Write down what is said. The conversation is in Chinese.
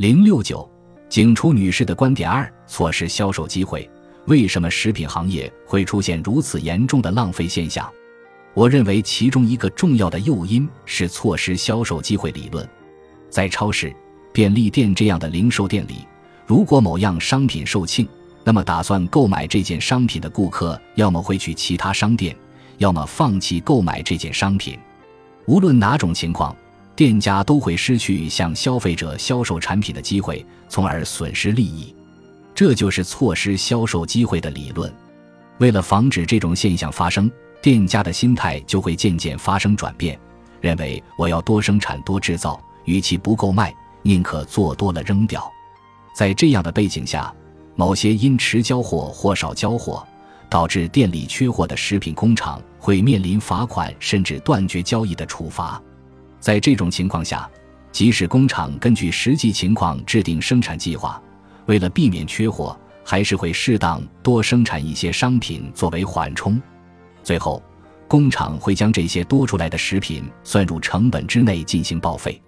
零六九，景初女士的观点二：错失销售机会。为什么食品行业会出现如此严重的浪费现象？我认为其中一个重要的诱因是错失销售机会理论。在超市、便利店这样的零售店里，如果某样商品售罄，那么打算购买这件商品的顾客要么会去其他商店，要么放弃购买这件商品。无论哪种情况。店家都会失去向消费者销售产品的机会，从而损失利益，这就是错失销售机会的理论。为了防止这种现象发生，店家的心态就会渐渐发生转变，认为我要多生产多制造，与其不够卖，宁可做多了扔掉。在这样的背景下，某些因迟交货或少交货导致店里缺货的食品工厂会面临罚款甚至断绝交易的处罚。在这种情况下，即使工厂根据实际情况制定生产计划，为了避免缺货，还是会适当多生产一些商品作为缓冲。最后，工厂会将这些多出来的食品算入成本之内进行报废。